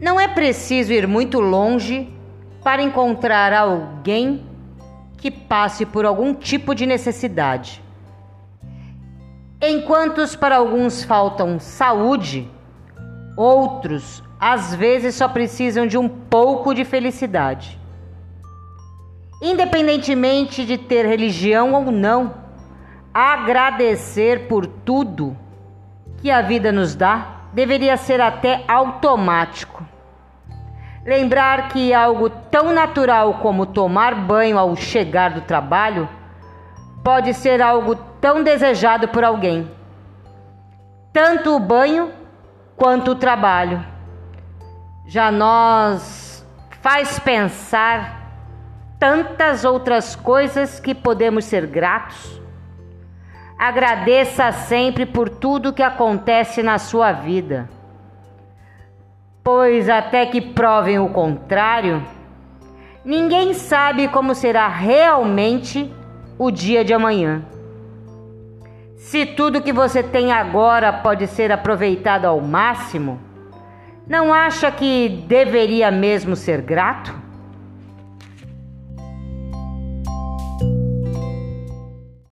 Não é preciso ir muito longe para encontrar alguém que passe por algum tipo de necessidade. Enquanto para alguns faltam saúde, outros às vezes só precisam de um pouco de felicidade. Independentemente de ter religião ou não, agradecer por tudo que a vida nos dá deveria ser até automático. Lembrar que algo tão natural como tomar banho ao chegar do trabalho pode ser algo tão desejado por alguém. Tanto o banho quanto o trabalho. Já nós faz pensar tantas outras coisas que podemos ser gratos. Agradeça sempre por tudo que acontece na sua vida pois até que provem o contrário, ninguém sabe como será realmente o dia de amanhã. Se tudo que você tem agora pode ser aproveitado ao máximo, não acha que deveria mesmo ser grato?